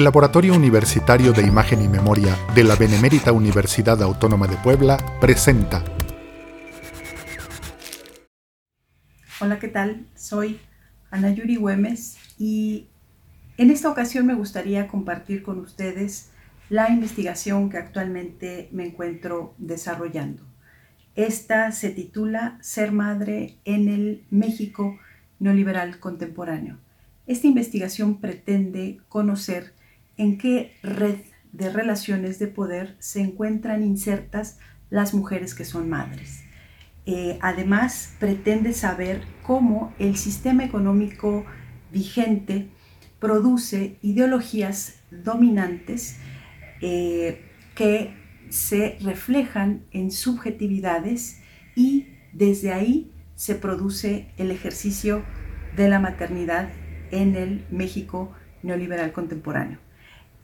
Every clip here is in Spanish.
El Laboratorio Universitario de Imagen y Memoria de la Benemérita Universidad Autónoma de Puebla presenta. Hola, ¿qué tal? Soy Ana Yuri Güemes y en esta ocasión me gustaría compartir con ustedes la investigación que actualmente me encuentro desarrollando. Esta se titula Ser madre en el México neoliberal contemporáneo. Esta investigación pretende conocer en qué red de relaciones de poder se encuentran insertas las mujeres que son madres. Eh, además, pretende saber cómo el sistema económico vigente produce ideologías dominantes eh, que se reflejan en subjetividades y desde ahí se produce el ejercicio de la maternidad en el México neoliberal contemporáneo.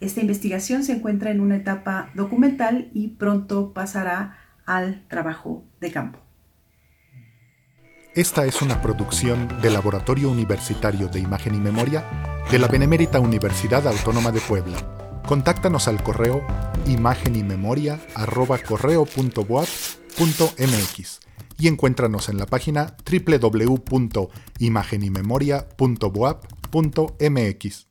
Esta investigación se encuentra en una etapa documental y pronto pasará al trabajo de campo. Esta es una producción del Laboratorio Universitario de Imagen y Memoria de la Benemérita Universidad Autónoma de Puebla. Contáctanos al correo imagenymemoria.correo.boap.mx y encuéntranos en la página www.imagenymemoria.boap.mx.